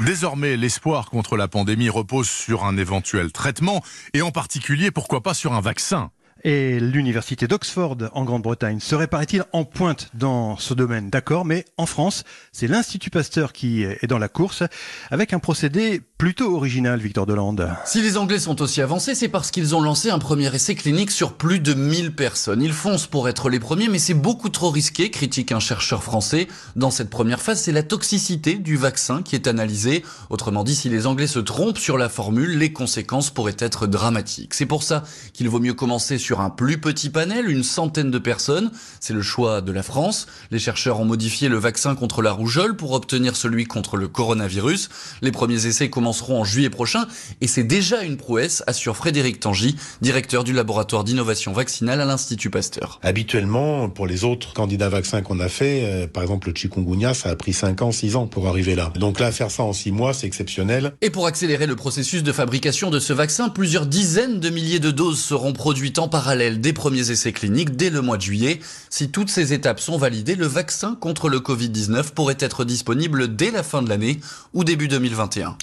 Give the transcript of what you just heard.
Désormais, l'espoir contre la pandémie repose sur un éventuel traitement et en particulier, pourquoi pas, sur un vaccin. Et l'université d'Oxford en Grande-Bretagne serait, paraît-il, en pointe dans ce domaine, d'accord, mais en France, c'est l'Institut Pasteur qui est dans la course, avec un procédé plutôt original, Victor Delande. Si les Anglais sont aussi avancés, c'est parce qu'ils ont lancé un premier essai clinique sur plus de 1000 personnes. Ils foncent pour être les premiers, mais c'est beaucoup trop risqué, critique un chercheur français. Dans cette première phase, c'est la toxicité du vaccin qui est analysée. Autrement dit, si les Anglais se trompent sur la formule, les conséquences pourraient être dramatiques. C'est pour ça qu'il vaut mieux commencer sur un plus petit panel, une centaine de personnes. C'est le choix de la France. Les chercheurs ont modifié le vaccin contre la rougeole pour obtenir celui contre le coronavirus. Les premiers essais commenceront en juillet prochain et c'est déjà une prouesse, assure Frédéric Tangy, directeur du laboratoire d'innovation vaccinale à l'Institut Pasteur. Habituellement, pour les autres candidats vaccins qu'on a fait, euh, par exemple le chikungunya, ça a pris 5 ans, 6 ans pour arriver là. Donc là, faire ça en 6 mois, c'est exceptionnel. Et pour accélérer le processus de fabrication de ce vaccin, plusieurs dizaines de milliers de doses seront produites en parallèle des premiers essais cliniques dès le mois de juillet. Si toutes ces étapes sont validées, le vaccin contre le Covid-19 pourrait être disponible dès la fin de l'année ou début 2021.